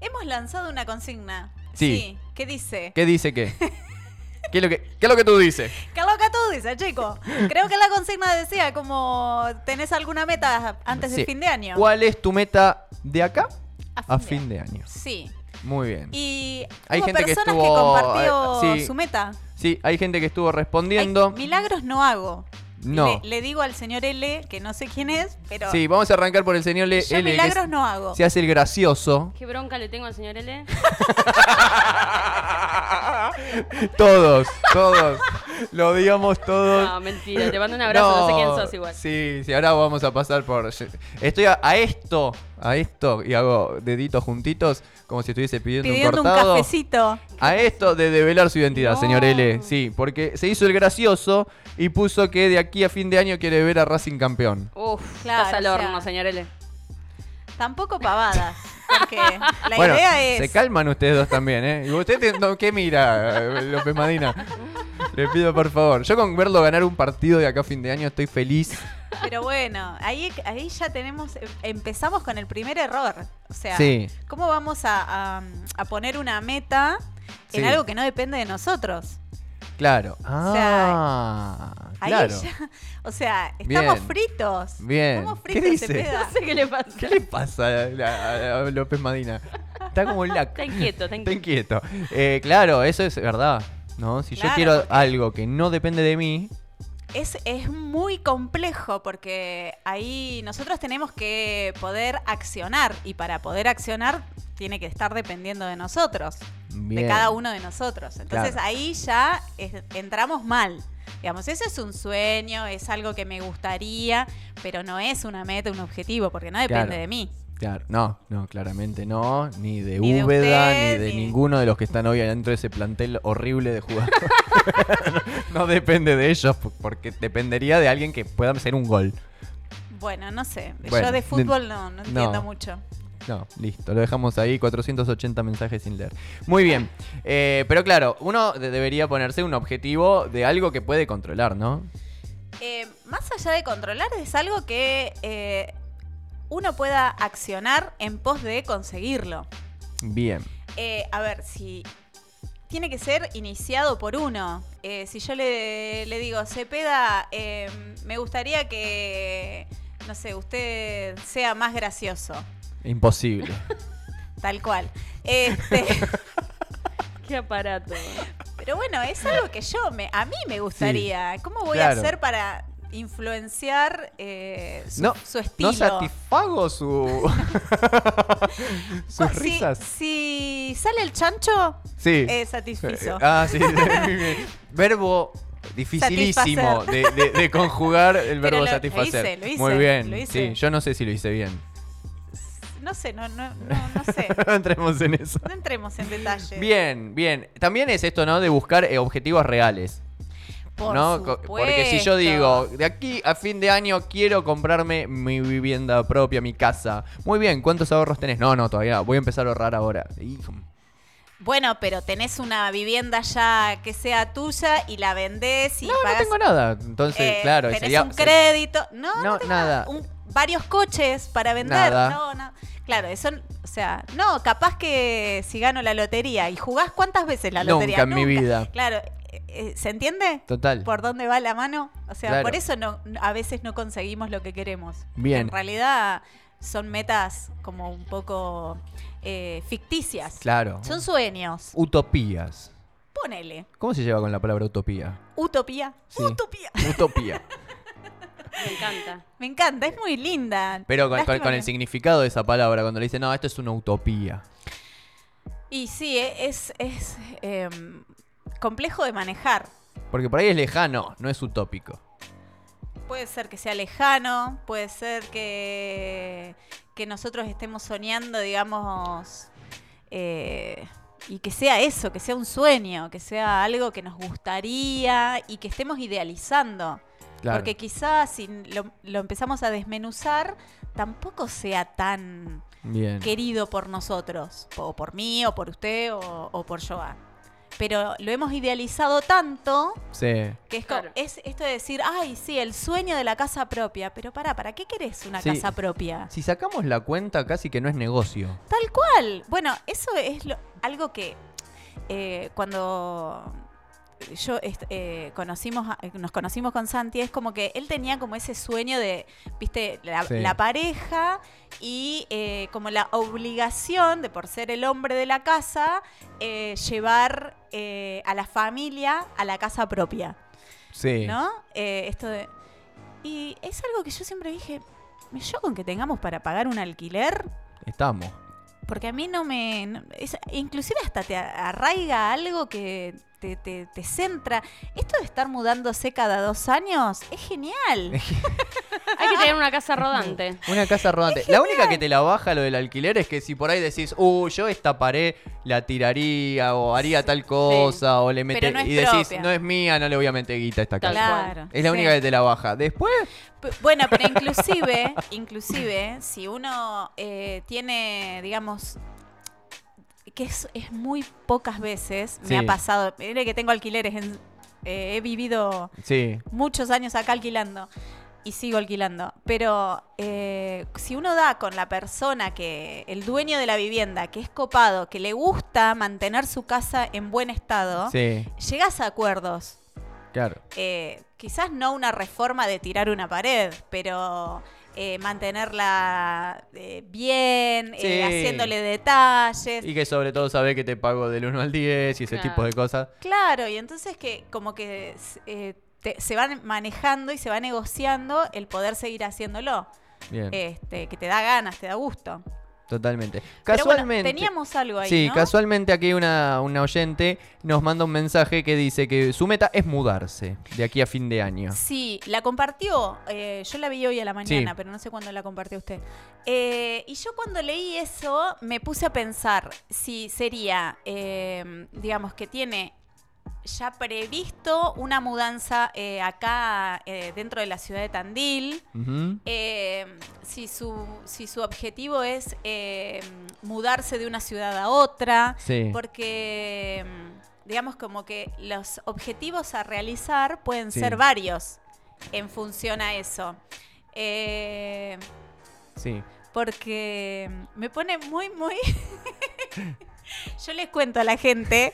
Hemos lanzado una consigna. Sí. ¿Qué dice? ¿Qué dice qué? ¿Qué es lo que, qué es lo que tú dices? ¿Qué es lo que tú dices, chico? Creo que la consigna decía como tenés alguna meta antes Sí. del fin de año. ¿Cuál es tu meta de acá A a fin de año? Sí. Muy bien. Y Hay hubo gente que personas estuvo, compartió eh, sí. su meta. Sí, hay gente que estuvo respondiendo. milagros no hago. No. Le, le digo al señor L, que no sé quién es, pero Sí, vamos a arrancar por el señor L. yo L, que milagros es- no hago. se hace el gracioso. Qué bronca le tengo al señor L. todos, todos. Lo odiamos todos. No, mentira, te mando un abrazo, no, sé quién sos igual. Sí, sí, ahora vamos a pasar por. Estoy a, a esto, a esto, y hago deditos juntitos, como si estuviese pidiendo, Pidiendo un un cortado. cafecito. A esto de develar su identidad, No. señor L. Sí, porque se hizo el gracioso y puso que de aquí a fin de año quiere ver a Racing campeón. Uf, Claro, estás al o horno, sea- señor L. Tampoco pavadas. Porque la bueno, idea es. se calman ustedes dos también, ¿eh? ¿Y usted te- no, qué mira, eh, López Madina? Le pido por favor. Yo con verlo ganar un partido de acá a fin de año estoy feliz. Pero bueno, ahí, ahí ya tenemos. Empezamos con el primer error. O sea, Sí. ¿cómo vamos a, a- a poner una meta en Sí. algo que no depende de nosotros? Claro. sea, Ah, Ahí claro. ya- o sea, estamos Bien. fritos. Bien. Estamos ¿Qué fritos, dice? Cepeda. No sé qué le pasa. ¿Qué le pasa a, a- a López Madina? Está como lac. Está inquieto, está Está inquieto. inquieto. Eh, claro, eso es verdad. ¿no? Si yo quiero porque- algo que no depende de mí, Es, es muy complejo porque ahí nosotros tenemos que poder accionar y para poder accionar tiene que estar dependiendo de nosotros, bien. de cada uno de nosotros. Entonces Claro. ahí ya es- entramos mal. Digamos, eso es un sueño, es algo que me gustaría, pero no es una meta, un objetivo, porque no depende Claro. de mí. Claro, no, no, claramente no, ni de Ni de Úbeda, usted, ni de ni- ninguno de los que están hoy adentro de ese plantel horrible de jugadores. no, no depende de ellos, p- porque dependería de alguien que pueda hacer un gol. Bueno, no sé. Bueno, Yo de fútbol no, no entiendo no. mucho. No, listo, lo dejamos ahí, 480 mensajes sin leer. Muy bien, eh, pero claro, uno de- debería ponerse un objetivo de algo que puede controlar, ¿no? Eh, más allá de controlar, es algo que eh, uno pueda accionar en pos de conseguirlo. Bien, Eh, a ver, si tiene que ser iniciado por uno. Eh, si yo le, le digo, Cepeda, eh, me gustaría que, no sé, usted sea más gracioso. imposible. Tal cual. Este, Qué aparato. pero bueno, es algo que yo, me, a mí me gustaría. ¿Cómo voy claro. a hacer para influenciar eh, su, No, su estilo? No satisfago su... sus Si- risas. Si, sale el chancho, Sí. eh, satisfizo. Ah, sí. Verbo dificilísimo de, de- de conjugar el verbo lo- lo satisfacer. hice, lo hice, muy bien. lo hice. Sí, yo no sé si lo hice bien. No sé, no, no, no, no sé. no entremos en eso. No entremos en detalle. Bien, bien. También es esto, ¿no? De buscar eh, objetivos reales. Por ¿no? Porque si yo digo, de aquí a fin de año quiero comprarme mi vivienda propia, mi casa. Muy bien, ¿cuántos ahorros tenés? No, no, todavía. Voy a empezar a ahorrar ahora. Hijo. Bueno, pero tenés una vivienda ya que sea tuya y la vendés y No, no tengo nada. Entonces, eh, claro, tenés sería. un crédito. No, no, No, tengo nada. Un- varios coches para vender. Nada. No, no. Claro, eso, o sea, no, capaz que si gano la lotería y jugás cuántas veces la Nunca lotería. en mi vida. Claro, ¿se entiende? Total. por dónde va la mano. O sea, Claro. por eso no, a veces no conseguimos lo que queremos. Bien. En realidad son metas como un poco eh, ficticias. Claro. Son sueños. Utopías. Ponele. ¿Cómo se lleva con la palabra utopía? Utopía. Sí. Utopía. Utopía. Me encanta. Me encanta, es muy linda. Pero con, con- Lástima con el significado de esa palabra, cuando le dicen, no, esto es una utopía. Y sí, e- es, es em, complejo de manejar. Porque por ahí es lejano, no es utópico. Puede ser que sea lejano, puede ser que, que nosotros estemos soñando, digamos, eh, y que sea eso, que sea un sueño, que sea algo que nos gustaría y que estemos idealizando. Claro. Porque quizás si lo, lo empezamos a desmenuzar, tampoco sea tan Bien. querido por nosotros, o por mí, o por usted, o, o por Joa. Pero lo hemos idealizado tanto Sí. que es, Claro. es esto de decir, ay, sí, el sueño de la casa propia. Pero para, ¿para qué querés una Sí. casa propia? Si sacamos la cuenta, casi que no es negocio. Tal cual. Bueno, eso es lo- algo que eh, cuando yo eh, conocimos, nos conocimos con Santi, es como que él tenía como ese sueño de, viste, la, Sí. la pareja y eh, como la obligación de, por ser el hombre de la casa, eh, llevar a la familia a la casa propia. Sí. ¿no? Esto de... Y es algo que yo siempre dije, yo con que tengamos para pagar un alquiler, Estamos. porque a mí no me... no- es- inclusive hasta te arraiga algo que te, te- te centra. Esto de estar mudándose cada dos años es genial. Hay que tener una casa rodante. Una casa rodante. La única que te la baja lo del alquiler es que si por ahí decís, uh, yo esta pared la tiraría o haría tal cosa o le meté no es y decís, propia. no es mía, no le voy a meter guita a esta casa. Claro. Es la sí. única que te la baja. Después, P- Bueno, pero inclusive, inclusive, si uno eh, tiene, digamos, que es, es muy pocas veces, Sí. me ha pasado, mire que tengo alquileres, en- eh, he vivido sí, muchos años acá alquilando y sigo alquilando, pero eh, si uno da con la persona que, el dueño de la vivienda, que es copado, que le gusta mantener su casa en buen estado, sí, llegas a acuerdos. Claro. eh, quizás no una reforma de tirar una pared, pero eh, mantenerla eh, bien, eh, haciéndole detalles. Y que sobre todo sabe que te pago del 1 al 10 y ese Claro. tipo de cosas. Claro, y entonces que como que eh, te- se van manejando y se va negociando el poder seguir haciéndolo. Bien, Este, que te da ganas, te da gusto. Totalmente. Pero bueno, Casualmente. teníamos algo ahí, Sí, ¿no? casualmente aquí una, una oyente nos manda un mensaje que dice que su meta es mudarse de aquí a fin de año. Sí, la compartió. eh, yo la vi hoy a la mañana, Sí. pero no sé cuándo la compartió usted. Eh, y yo cuando leí eso me puse a pensar si sería, eh, digamos, que tiene ya previsto una mudanza eh, acá eh, dentro de la ciudad de Tandil. Eh, si, su, si su objetivo es mudarse de una ciudad a otra, Sí. porque mm, digamos como que los objetivos a realizar pueden Sí. ser varios en función a eso. Sí. porque me pone muy, muy... Yo les cuento a la gente,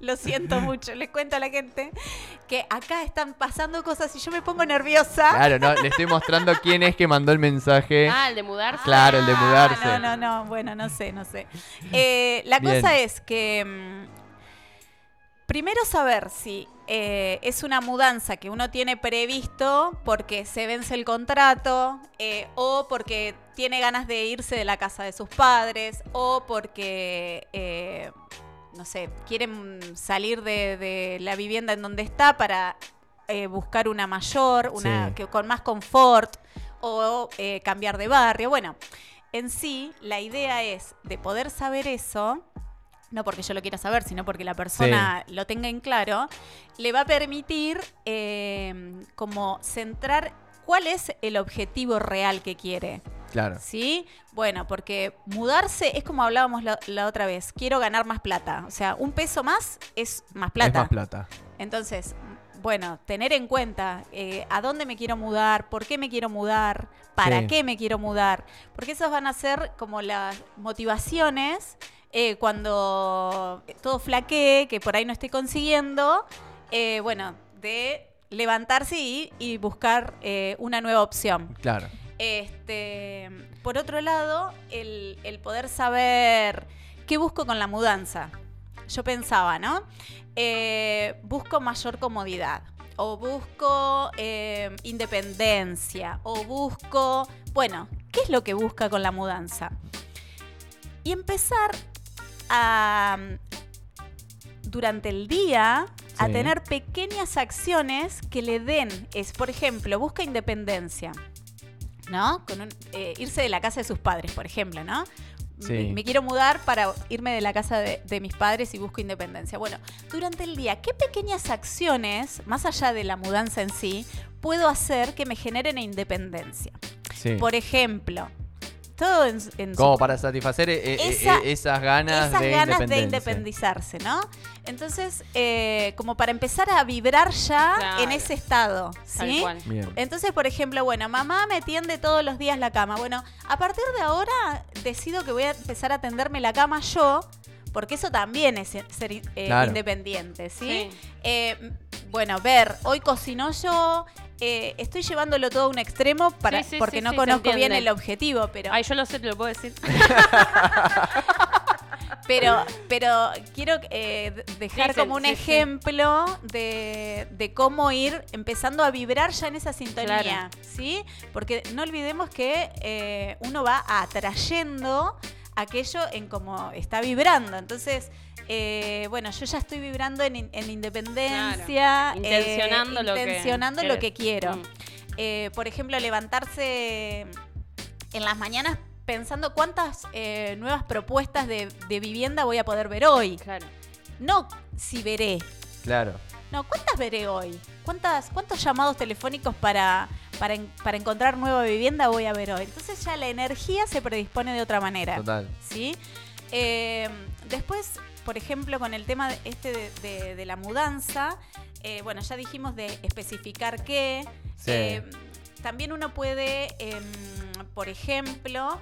lo siento mucho, les cuento a la gente que acá están pasando cosas y yo me pongo nerviosa. Claro, no, le estoy mostrando quién es que mandó el mensaje. Ah, el de mudarse. Claro, el de mudarse. Ah, No, no, no, bueno, no sé, no sé. Eh, la Bien. cosa es que mm, primero saber si eh, es una mudanza que uno tiene previsto porque se vence el contrato eh, o porque tiene ganas de irse de la casa de sus padres o porque... eh, no sé, quieren salir de, de la vivienda en donde está para eh, buscar una mayor, una Sí. que, con más confort o eh, cambiar de barrio. Bueno, en sí, la idea es de poder saber eso, no porque yo lo quiera saber, sino porque la persona lo tenga en claro, le va a permitir eh, como centrar cuál es el objetivo real que quiere. Claro. ¿Sí? Bueno, porque mudarse es como hablábamos la, la otra vez. Quiero ganar más plata. O sea, un peso más es más plata. Es más plata. Entonces, bueno, tener en cuenta eh, a dónde me quiero mudar, por qué me quiero mudar, para Sí. qué me quiero mudar. Porque esas van a ser como las motivaciones eh, cuando todo flaquee, que por ahí no esté consiguiendo. eh, bueno, de levantarse y, y buscar eh, una nueva opción. Claro. Este, por otro lado, el, el poder saber qué busco con la mudanza. Yo pensaba, ¿no? Eh, busco mayor comodidad. O busco eh, independencia. O busco. Bueno, ¿qué es lo que busca con la mudanza? Y empezar a. Durante el día. A Sí. tener pequeñas acciones que le den. Es, por ejemplo, busca independencia. ¿no? Con un- eh, irse de la casa de sus padres, por ejemplo, ¿no? Sí. Me, me quiero mudar para irme de la casa de, de mis padres y busco independencia. Bueno, durante el día, ¿qué pequeñas acciones, más allá de la mudanza en sí, puedo hacer que me generen independencia? Sí. Por ejemplo, todo en, en su Como para satisfacer eh, eh, Esa- eh, esas ganas esas de ganas de independizarse, ¿no? Entonces, eh, como para empezar a vibrar ya Claro. en ese estado, ¿sí? Entonces, por ejemplo, bueno, mamá me tiende todos los días la cama. Bueno, a partir de ahora decido que voy a empezar a tenderme la cama yo, porque eso también es ser eh, Claro. independiente, ¿sí? Sí. Eh, bueno, ver, hoy cocinó yo, eh, estoy llevándolo todo a un extremo para, Sí, sí, porque sí, no conozco bien el objetivo, pero... Ay, yo lo sé, te lo puedo decir. Pero, pero quiero eh, dejar como un ejemplo de, de cómo ir empezando a vibrar ya en esa sintonía, Claro. ¿sí? Porque no olvidemos que eh, uno va atrayendo aquello en cómo está vibrando. Entonces, eh, bueno, yo ya estoy vibrando en, in- en independencia, Claro. Intencionando eh, lo que intencionando lo que quiero. Mm. Eh, por ejemplo, levantarse en las mañanas pensando cuántas eh, nuevas propuestas de, de vivienda voy a poder ver hoy. Claro. No si veré. Claro. No, ¿cuántas veré hoy? ¿Cuántas, ¿Cuántos llamados telefónicos para, para, en- para encontrar nueva vivienda voy a ver hoy? Entonces ya la energía se predispone de otra manera. Total. ¿sí? Eh, después, por ejemplo, con el tema de- este de, de- de la mudanza, eh, bueno, ya dijimos de especificar qué. Sí. Eh, también uno puede, em, por ejemplo,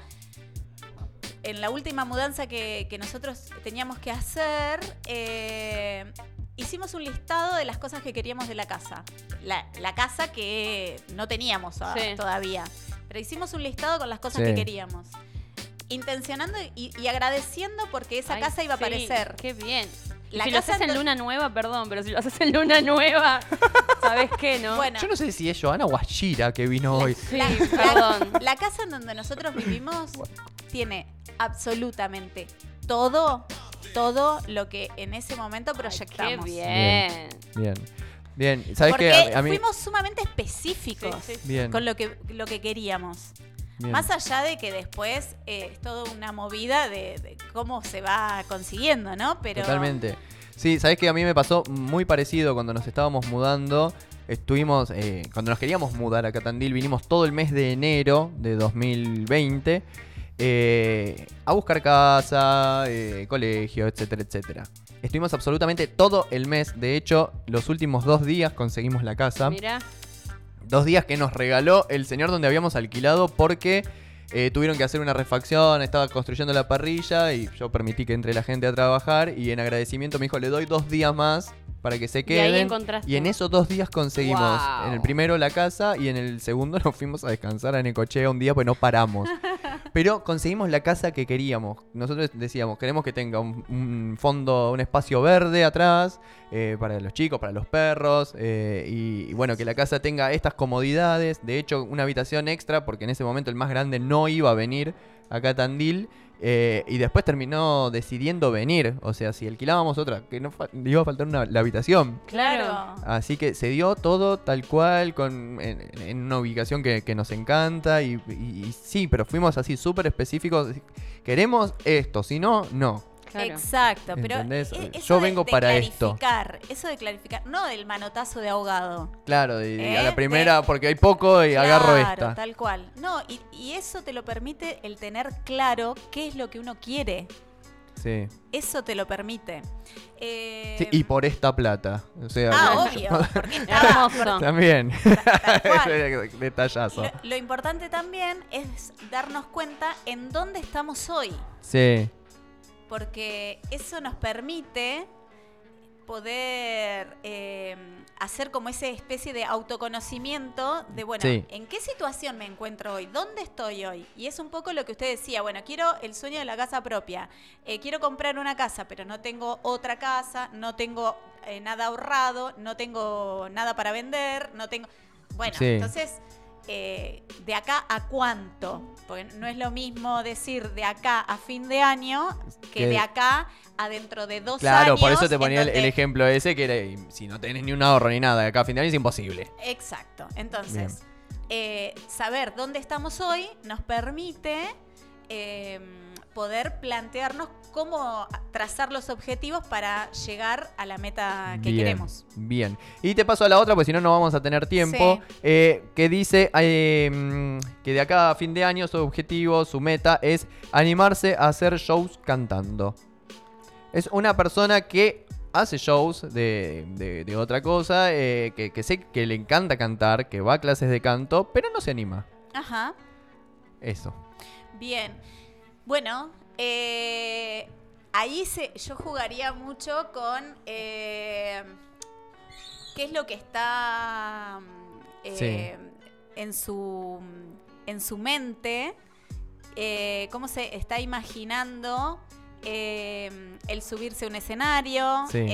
en la última mudanza que, que nosotros teníamos que hacer, eh, hicimos un listado de las cosas que queríamos de la casa. La, la casa que no teníamos Sí. todavía. Pero hicimos un listado con las cosas Sí. que queríamos. Intencionando y, y agradeciendo porque esa Ay, casa iba a sí, aparecer. Qué bien. La si lo casa haces en luna nueva, perdón, pero si lo haces en luna nueva, ¿sabes qué, no? Bueno, Yo no sé si es Joana o Ashira que vino hoy. Sí, la, perdón. la casa en donde nosotros vivimos tiene absolutamente todo, todo lo que en ese momento Qué proyectamos. bien. Bien. Bien. ¿Sabes Porque qué? A, a mí. fuimos sumamente específicos Sí, sí. Bien. con lo que, lo que queríamos. Bien. Más allá de que después eh, es toda una movida de, de cómo se va consiguiendo, ¿no? Pero Totalmente. Sí, sabes que a mí me pasó muy parecido cuando nos estábamos mudando. Estuvimos, eh, cuando nos queríamos mudar a Catandil, vinimos todo el mes de enero de 2020 eh, a buscar casa, eh, colegio, etcétera, etcétera. Estuvimos absolutamente todo el mes. De hecho, los últimos dos días conseguimos la casa. Mira, Dos días que nos regaló el señor donde habíamos alquilado porque eh, tuvieron que hacer una refacción, estaba construyendo la parrilla y yo permití que entre la gente a trabajar y en agradecimiento me dijo, le doy dos días más para que se y ahí queden. encontraste. Y en esos dos días conseguimos Wow. en el primero la casa y en el segundo nos fuimos a descansar a Necochea un día pues no paramos. Pero conseguimos la casa que queríamos. Nosotros decíamos, queremos que tenga un, fondo, un espacio verde atrás eh, para los chicos, para los perros. eh, y, y bueno, que la casa tenga estas comodidades. De hecho, una habitación extra, porque en ese momento el más grande no iba a venir acá a Tandil. Eh, y después terminó decidiendo venir. O sea, si alquilábamos otra, que no iba a faltar una, la habitación. claro. Así que se dio todo tal cual, con, en, en una ubicación que, que nos encanta. Y, y- y sí, pero fuimos así súper específicos. Queremos esto, si no, no. Claro. Exacto, pero ¿Entendés? e- Yo de- vengo de para esto. clarificar, Eso de clarificar, no del manotazo de ahogado. Claro, de a ¿Eh? la primera, porque hay poco y agarro Claro, esta. tal cual. No, y, y eso te lo permite el tener claro qué es lo que uno quiere. Sí. Eso te lo permite. Eh, Sí, y por esta plata. O sea, Ah, obvio. Porque estaba- Hermoso. También. tal cual. Detallazo. Lo, lo importante también es darnos cuenta en dónde estamos hoy. Sí. Porque eso nos permite poder eh, hacer como esa especie de autoconocimiento de, bueno, Sí. ¿en qué situación me encuentro hoy? ¿Dónde estoy hoy? Y es un poco lo que usted decía, bueno, quiero el sueño de la casa propia, Eh, quiero comprar una casa, pero no tengo otra casa, no tengo eh, nada ahorrado, no tengo nada para vender, no tengo... Bueno, Sí. entonces... eh, de acá a cuánto, porque no es lo mismo decir de acá a fin de año que Que- de acá a dentro de dos Claro, años. por eso te ponía el, ejemplo ese que era, si no tenés ni un ahorro ni nada de acá a fin de año es imposible. Exacto. Entonces, eh, saber dónde estamos hoy nos permite eh, poder plantearnos cómo trazar los objetivos para llegar a la meta que bien, queremos. Bien. Y te paso a la otra, porque si no, no vamos a tener tiempo. Sí. eh, que dice eh, mm, que de acá a fin de año su objetivo, su meta es animarse a hacer shows cantando. Es una persona que hace shows de, de- de otra cosa, eh, que, que sé que le encanta cantar, que va a clases de canto, pero no se anima. Ajá. Eso. Bien. Bueno, eh, ahí se, yo jugaría mucho con eh, qué es lo que está eh, en, su, en su mente, eh, cómo se está imaginando el subirse a un escenario, Sí.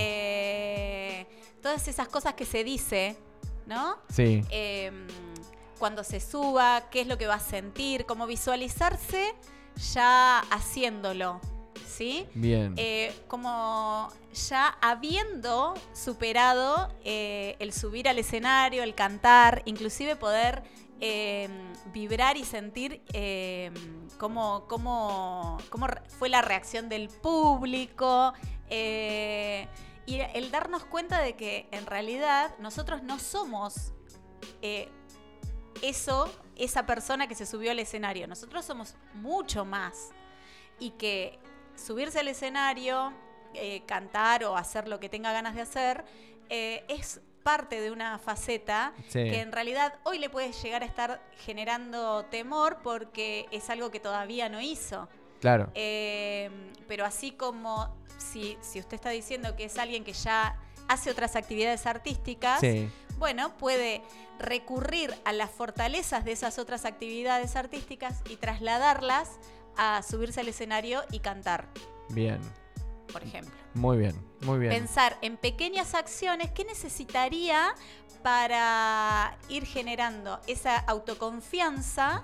todas esas cosas que se dice, ¿no? Sí. cuando se suba, qué es lo que va a sentir, cómo visualizarse ya haciéndolo, ¿sí? Bien. Eh, como ya habiendo superado eh, el subir al escenario, el cantar, inclusive poder eh, vibrar y sentir eh, cómo, cómo- cómo fue la reacción del público. eh, y el darnos cuenta de que en realidad nosotros no somos eso, esa persona que se subió al escenario. Nosotros somos mucho más. Y que subirse al escenario, eh, cantar o hacer lo que tenga ganas de hacer, eh, es parte de una faceta Sí. que en realidad hoy le puede llegar a estar generando temor porque es algo que todavía no hizo. Claro. Eh, pero así como si, si usted está diciendo que es alguien que ya hace otras actividades artísticas, Sí. Bueno, puede recurrir a las fortalezas de esas otras actividades artísticas y trasladarlas a subirse al escenario y cantar, Bien. por ejemplo. Muy bien. Muy bien. Pensar en pequeñas acciones que necesitaría para ir generando esa autoconfianza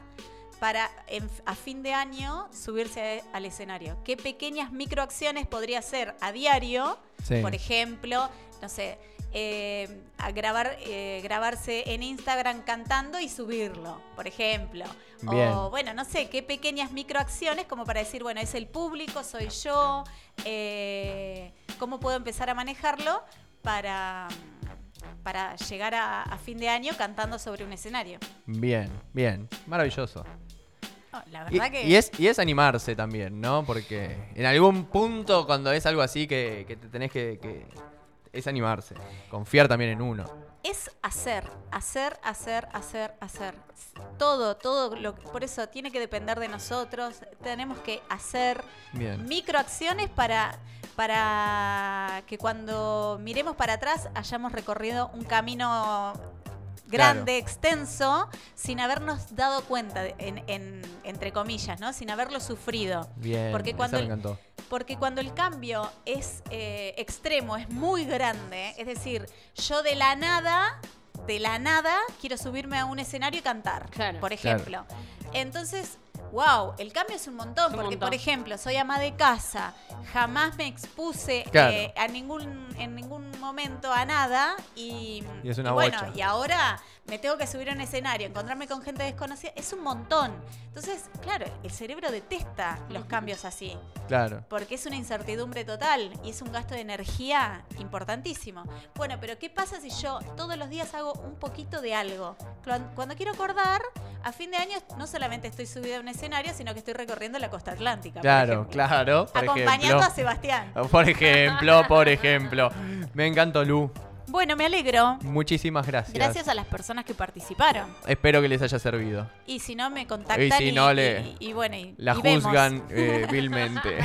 para en- a fin de año subirse al escenario. ¿Qué pequeñas microacciones podría hacer a diario? Sí. Por ejemplo, no sé, eh, a grabar, eh, grabarse en Instagram cantando y subirlo, por ejemplo. Bien. O bueno, no sé, qué pequeñas microacciones como para decir, bueno, es el público, soy yo, eh, ¿cómo puedo empezar a manejarlo para, para llegar a, a fin de año cantando sobre un escenario? Bien. Bien. Maravilloso. La Y, verdad que... y es, y es animarse también, ¿no? Porque en algún punto, cuando es algo así que, que te tenés que, que- Es animarse. Confiar también en uno. es hacer, hacer, hacer, hacer, hacer. Todo, todo, lo, por eso tiene que depender de nosotros. Tenemos que hacer Bien. microacciones para, para que cuando miremos para atrás hayamos recorrido un camino grande, extenso, sin habernos dado cuenta, de- en, en- entre comillas, ¿no? Sin haberlo sufrido. Bien. Porque cuando me el- encantó. Porque cuando el cambio es eh, extremo, es muy grande, es decir, yo de la nada, de la nada, quiero subirme a un escenario y cantar, Claro. por ejemplo. Entonces, wow, el cambio es un montón, Es un porque montón. por ejemplo, soy ama de casa, jamás me expuse Claro. eh, a ningún, en ningún momento a nada y, Y es una y bueno, y ahora me tengo que subir a un escenario, encontrarme con gente desconocida, es un montón. Entonces, claro, el cerebro detesta los cambios así Claro. porque es una incertidumbre total y es un gasto de energía importantísimo. Bueno, pero ¿qué pasa si yo todos los días hago un poquito de algo? Cuan- Cuando quiero acordar, a fin de año no solamente estoy subida a un escenario, sino que estoy recorriendo la costa atlántica. Claro, claro. Por Acompañando ejemplo. a Sebastián. Por ejemplo, por ejemplo. Me encantó, Lu. Bueno, me alegro. Muchísimas gracias. Gracias a las personas que participaron. Espero que les haya servido. Y si no, me contactan Y si y, no, le- y- y bueno, La juzgan eh, vilmente.